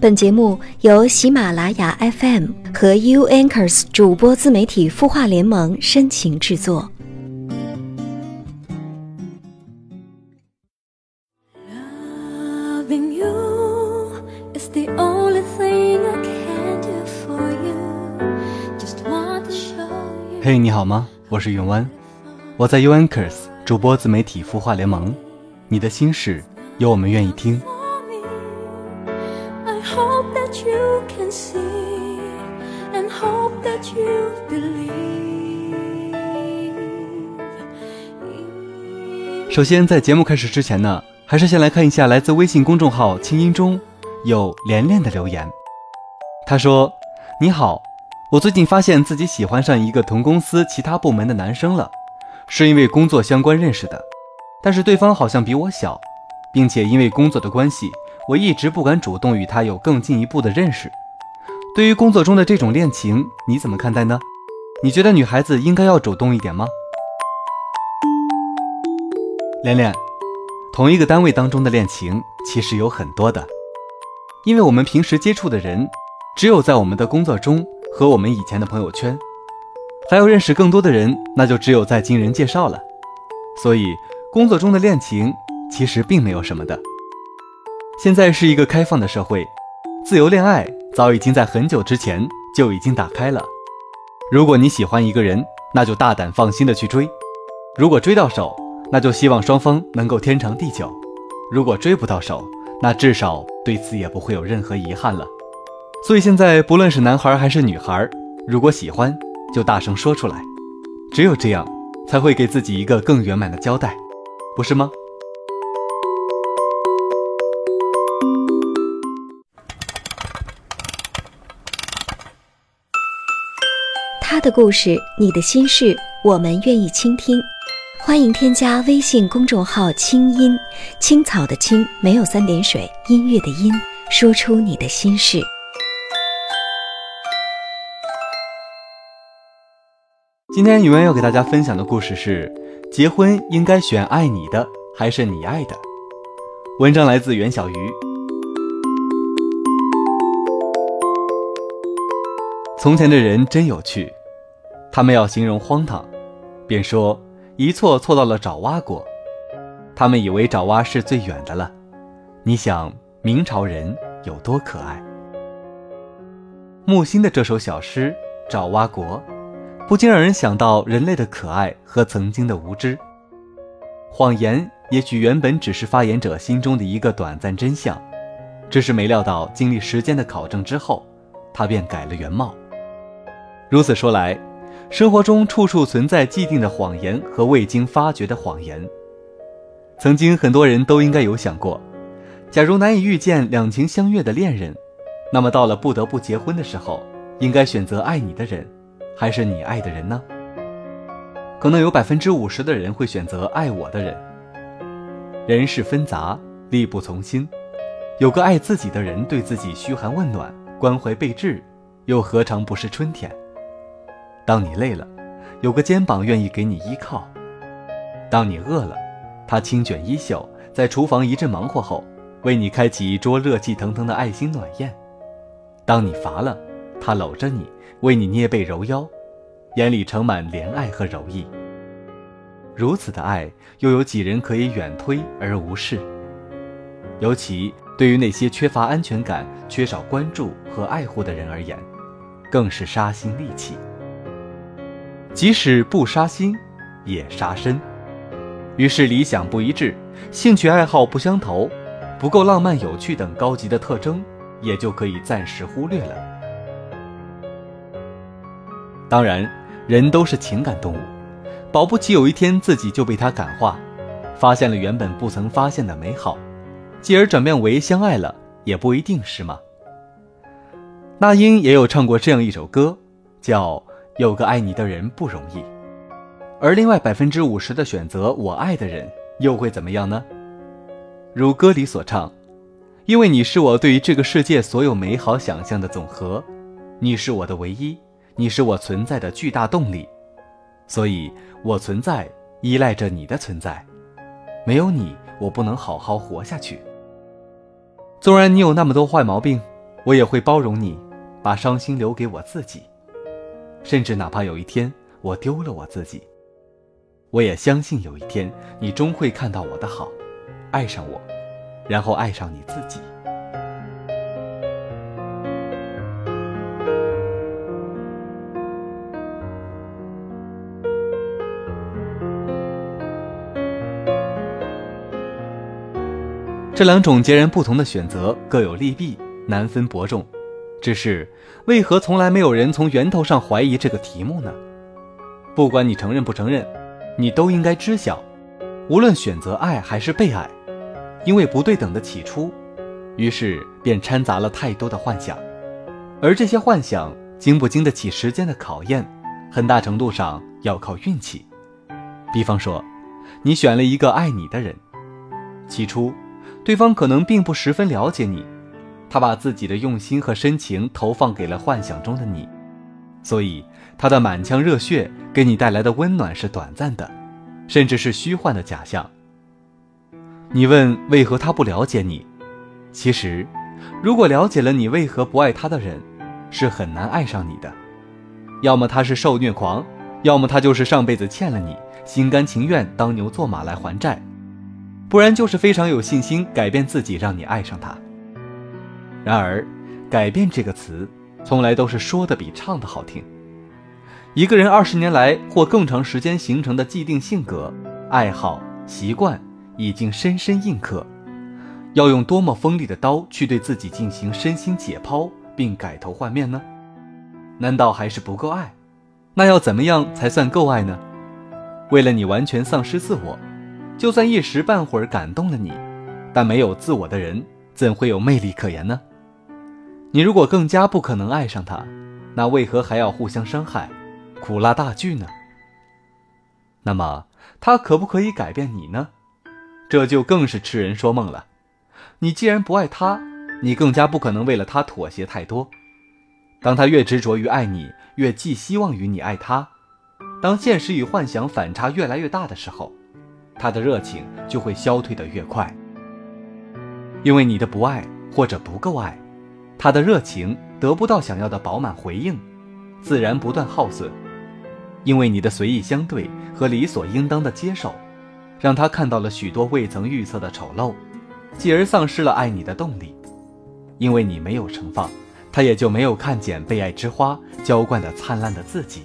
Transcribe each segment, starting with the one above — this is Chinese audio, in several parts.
本节目由喜马拉雅 FM 和 U Anchors 主播自媒体孵化联盟深情制作。Loving you is the only thing I can do for you. Just want to show you. 嘿你好吗？我是永湾，我在 U Anchors 主播自媒体孵化联盟。你的心事，有我们愿意听。Can see and hope that you believe. 首先，在节目开始之前呢，还是先来看一下来自微信公众号“清音中”有连连的留言。他说：“你好，我最近发现自己喜欢上一个同公司其他部门的男生了，是因为工作相关认识的，但是对方好像比我小，并且因为工作的关系，我一直不敢主动与他有更进一步的认识。对于工作中的这种恋情，你怎么看待呢？你觉得女孩子应该要主动一点吗？”连连，同一个单位当中的恋情其实有很多的，因为我们平时接触的人，只有在我们的工作中和我们以前的朋友圈，还要认识更多的人，那就只有在经人介绍了。所以，工作中的恋情其实并没有什么的。现在是一个开放的社会，自由恋爱早已经在很久之前就已经打开了。如果你喜欢一个人，那就大胆放心的去追；如果追到手，那就希望双方能够天长地久。如果追不到手，那至少对此也不会有任何遗憾了。所以现在不论是男孩还是女孩，如果喜欢，就大声说出来，只有这样，才会给自己一个更圆满的交代，不是吗？的故事，你的心事，我们愿意倾听。欢迎添加微信公众号“清音青草”的青，没有三点水，音乐的音，说出你的心事。今天永远要给大家分享的故事是：结婚应该选爱你的还是你爱的？文章来自袁小鱼。从前的人真有趣，他们要形容荒唐，便说一错错到了爪哇国。他们以为爪哇是最远的了。你想明朝人有多可爱？木心的这首小诗《爪哇国》。不禁让人想到人类的可爱和曾经的无知。谎言也许原本只是发言者心中的一个短暂真相，只是没料到经历时间的考证之后，它便改了原貌。如此说来，生活中处处存在既定的谎言和未经发掘的谎言。曾经很多人都应该有想过，假如难以遇见两情相悦的恋人，那么到了不得不结婚的时候，应该选择爱你的人。还是你爱的人呢？可能有百分之五十的人会选择爱我的人。人事纷杂，力不从心，有个爱自己的人对自己嘘寒问暖、关怀备至，又何尝不是春天？当你累了，有个肩膀愿意给你依靠；当你饿了，他轻卷衣袖，在厨房一阵忙活后，为你开启一桌热气腾腾的爱心暖宴；当你乏了，他搂着你。为你捏背揉腰，眼里盛满怜爱和柔意。如此的爱，又有几人可以远推而无视？尤其对于那些缺乏安全感、缺少关注和爱护的人而言，更是杀心利器。即使不杀心，也杀身。于是，理想不一致、兴趣爱好不相投、不够浪漫有趣等高级的特征，也就可以暂时忽略了。当然，人都是情感动物，保不齐有一天自己就被他感化，发现了原本不曾发现的美好，继而转变为相爱了，也不一定是吗？那英也有唱过这样一首歌，叫《有个爱你的人不容易》，而另外百分之五十的选择我爱的人，又会怎么样呢？如歌里所唱：“因为你是我对于这个世界所有美好想象的总和，你是我的唯一。”你是我存在的巨大动力，所以我存在依赖着你的存在，没有你，我不能好好活下去。纵然你有那么多坏毛病，我也会包容你，把伤心留给我自己。甚至哪怕有一天我丢了我自己，我也相信有一天你终会看到我的好，爱上我，然后爱上你自己。这两种截然不同的选择各有利弊，难分伯仲。只是，为何从来没有人从源头上怀疑这个题目呢？不管你承认不承认，你都应该知晓，无论选择爱还是被爱，因为不对等的起初，于是便掺杂了太多的幻想，而这些幻想经不经得起时间的考验，很大程度上要靠运气。比方说，你选了一个爱你的人，起初。对方可能并不十分了解你，他把自己的用心和深情投放给了幻想中的你，所以他的满腔热血给你带来的温暖是短暂的，甚至是虚幻的假象。你问为何他不了解你？其实，如果了解了你为何不爱他的人，是很难爱上你的。要么他是受虐狂，要么他就是上辈子欠了你，心甘情愿当牛做马来还债。不然就是非常有信心改变自己，让你爱上他。然而，改变这个词，从来都是说的比唱的好听。一个人二十年来或更长时间形成的既定性格、爱好、习惯，已经深深印刻。要用多么锋利的刀去对自己进行身心解剖，并改头换面呢？难道还是不够爱？那要怎么样才算够爱呢？为了你完全丧失自我。就算一时半会儿感动了你，但没有自我的人怎会有魅力可言呢？你如果更加不可能爱上他，那为何还要互相伤害，苦辣大剧呢？那么他可不可以改变你呢？这就更是痴人说梦了。你既然不爱他，你更加不可能为了他妥协太多。当他越执着于爱你，越寄希望于你爱他，当现实与幻想反差越来越大的时候。他的热情就会消退的越快，因为你的不爱或者不够爱，他的热情得不到想要的饱满回应，自然不断耗损。因为你的随意相对和理所应当的接受，让他看到了许多未曾预测的丑陋，继而丧失了爱你的动力。因为你没有盛放，他也就没有看见被爱之花浇灌的灿烂的自己，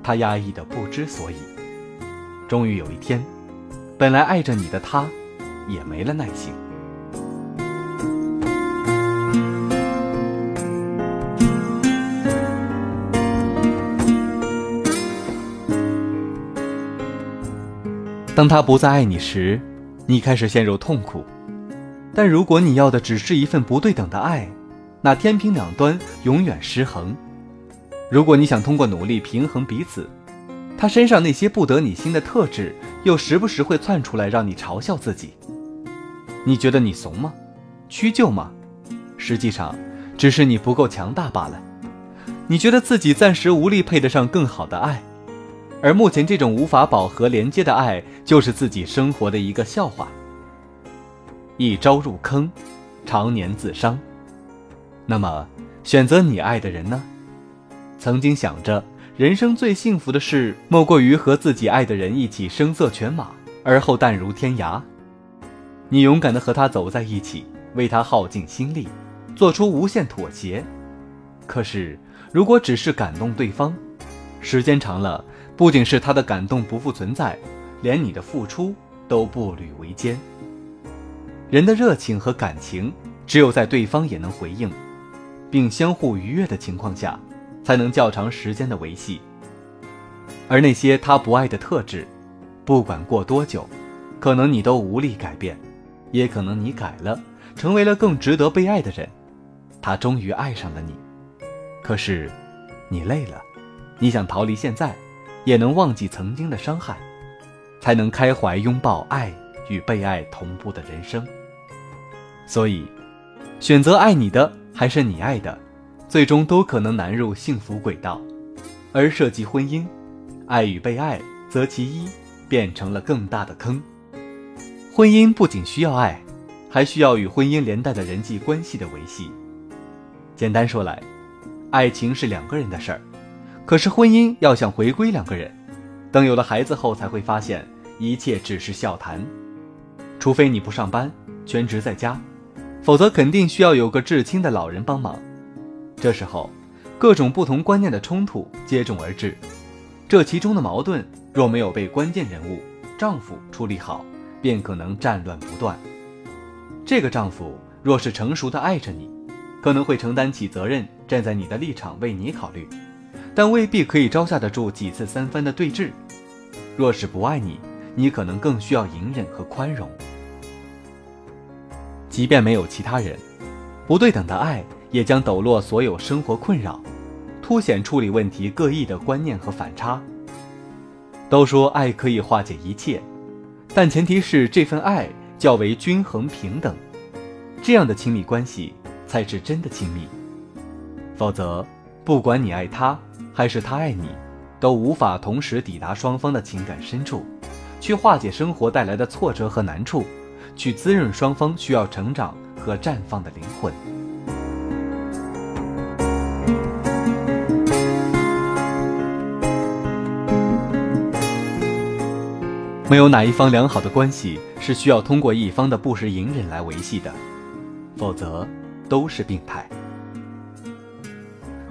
他压抑的不知所以。终于有一天。本来爱着你的他，也没了耐性。当他不再爱你时，你开始陷入痛苦。但如果你要的只是一份不对等的爱，那天平两端永远失衡。如果你想通过努力平衡彼此，他身上那些不得你心的特质。又时不时会窜出来让你嘲笑自己。你觉得你怂吗？屈就吗？实际上，只是你不够强大罢了。你觉得自己暂时无力配得上更好的爱，而目前这种无法饱和连接的爱，就是自己生活的一个笑话。一朝入坑，常年自伤。那么，选择你爱的人呢？曾经想着。人生最幸福的事，莫过于和自己爱的人一起声色犬马，而后淡如天涯。你勇敢地和他走在一起，为他耗尽心力，做出无限妥协。可是，如果只是感动对方，时间长了，不仅是他的感动不复存在，连你的付出都步履维艰。人的热情和感情，只有在对方也能回应，并相互愉悦的情况下。才能较长时间的维系，而那些他不爱的特质，不管过多久，可能你都无力改变，也可能你改了，成为了更值得被爱的人，他终于爱上了你。可是，你累了，你想逃离现在，也能忘记曾经的伤害，才能开怀拥抱爱与被爱同步的人生。所以，选择爱你的还是你爱的？最终都可能难入幸福轨道，而涉及婚姻，爱与被爱，则其一变成了更大的坑。婚姻不仅需要爱，还需要与婚姻连带的人际关系的维系。简单说来，爱情是两个人的事儿，可是婚姻要想回归两个人，等有了孩子后才会发现一切只是笑谈。除非你不上班，全职在家，否则肯定需要有个至亲的老人帮忙。这时候，各种不同观念的冲突接踵而至，这其中的矛盾若没有被关键人物丈夫处理好，便可能战乱不断。这个丈夫若是成熟的爱着你，可能会承担起责任，站在你的立场为你考虑，但未必可以招架得住几次三番的对峙。若是不爱你，你可能更需要隐忍和宽容。即便没有其他人，不对等的爱也将抖落所有生活困扰，凸显处理问题各异的观念和反差。都说爱可以化解一切，但前提是这份爱较为均衡平等，这样的亲密关系才是真的亲密。否则，不管你爱他还是他爱你，都无法同时抵达双方的情感深处，去化解生活带来的挫折和难处。去滋润双方需要成长和绽放的灵魂。没有哪一方良好的关系是需要通过一方的不时隐忍来维系的，否则都是病态。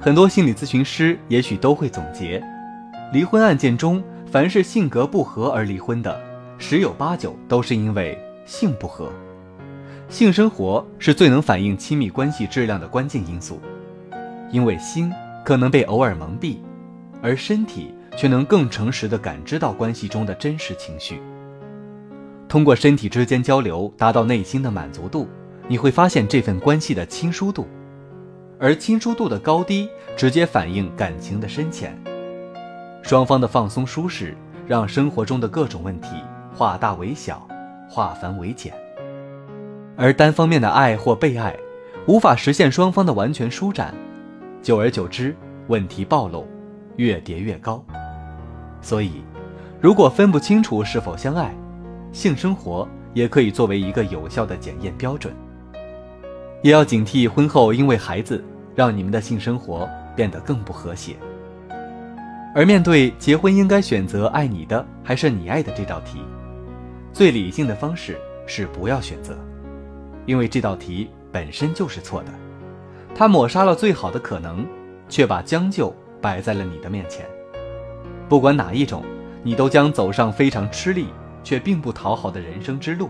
很多心理咨询师也许都会总结：离婚案件中，凡是性格不合而离婚的，十有八九都是因为。性不合，性生活是最能反映亲密关系质量的关键因素，因为心可能被偶尔蒙蔽，而身体却能更诚实地感知到关系中的真实情绪。通过身体之间交流，达到内心的满足度，你会发现这份关系的亲疏度，而亲疏度的高低直接反映感情的深浅。双方的放松舒适，让生活中的各种问题化大为小。化繁为简，而单方面的爱或被爱，无法实现双方的完全舒展，久而久之，问题暴露，越叠越高。所以，如果分不清楚是否相爱，性生活也可以作为一个有效的检验标准。也要警惕婚后因为孩子让你们的性生活变得更不和谐。而面对结婚应该选择爱你的还是你爱的这道题。最理性的方式是不要选择，因为这道题本身就是错的，它抹杀了最好的可能，却把将就摆在了你的面前。不管哪一种，你都将走上非常吃力却并不讨好的人生之路。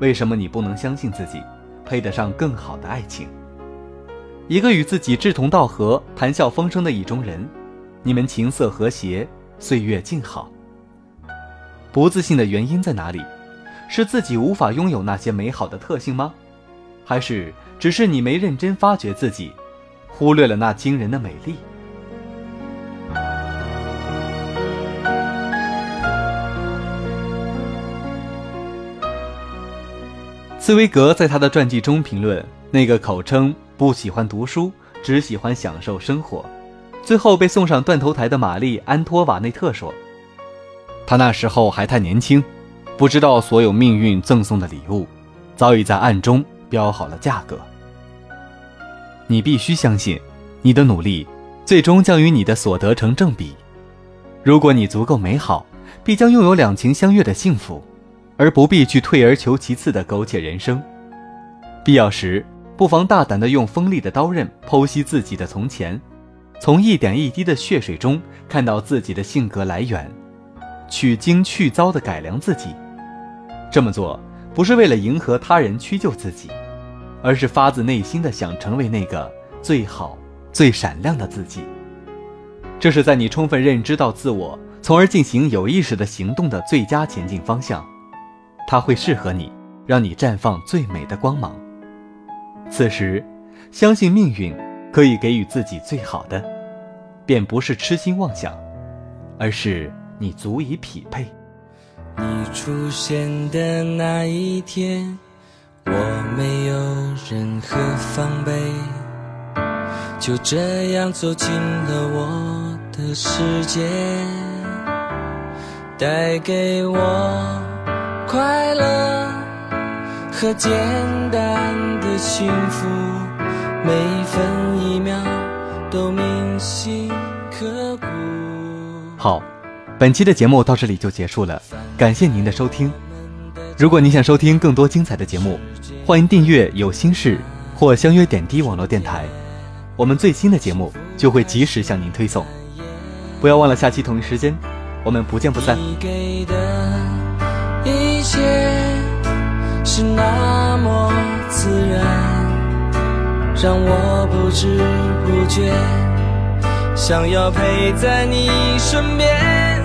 为什么你不能相信自己，配得上更好的爱情？一个与自己志同道合、谈笑风生的意中人，你们琴瑟和谐，岁月静好。不自信的原因在哪里？是自己无法拥有那些美好的特性吗？还是只是你没认真发掘自己，忽略了那惊人的美丽？茨威格在他的传记中评论：那个口称不喜欢读书，只喜欢享受生活，最后被送上断头台的玛丽·安托瓦内特说。他那时候还太年轻，不知道所有命运赠送的礼物，早已在暗中标好了价格。你必须相信，你的努力最终将与你的所得成正比。如果你足够美好，必将拥有两情相悦的幸福，而不必去退而求其次的苟且人生。必要时，不妨大胆地用锋利的刀刃剖析自己的从前，从一点一滴的血水中看到自己的性格来源。取经去糟的改良自己，这么做不是为了迎合他人屈就自己，而是发自内心的想成为那个最好、最闪亮的自己。这是在你充分认知到自我，从而进行有意识的行动的最佳前进方向。它会适合你，让你绽放最美的光芒。此时，相信命运可以给予自己最好的，便不是痴心妄想，而是。你足以匹配。你出现的那一天，我没有任何防备，就这样走进了我的世界，带给我快乐和简单的幸福。每分一秒都铭心刻骨。好，本期的节目到这里就结束了，感谢您的收听。如果你想收听更多精彩的节目，欢迎订阅有心事或相约点滴网络电台，我们最新的节目就会及时向您推送。不要忘了下期同一时间，我们不见不散。一切是那么自然，让我不知不觉想要陪在你身边。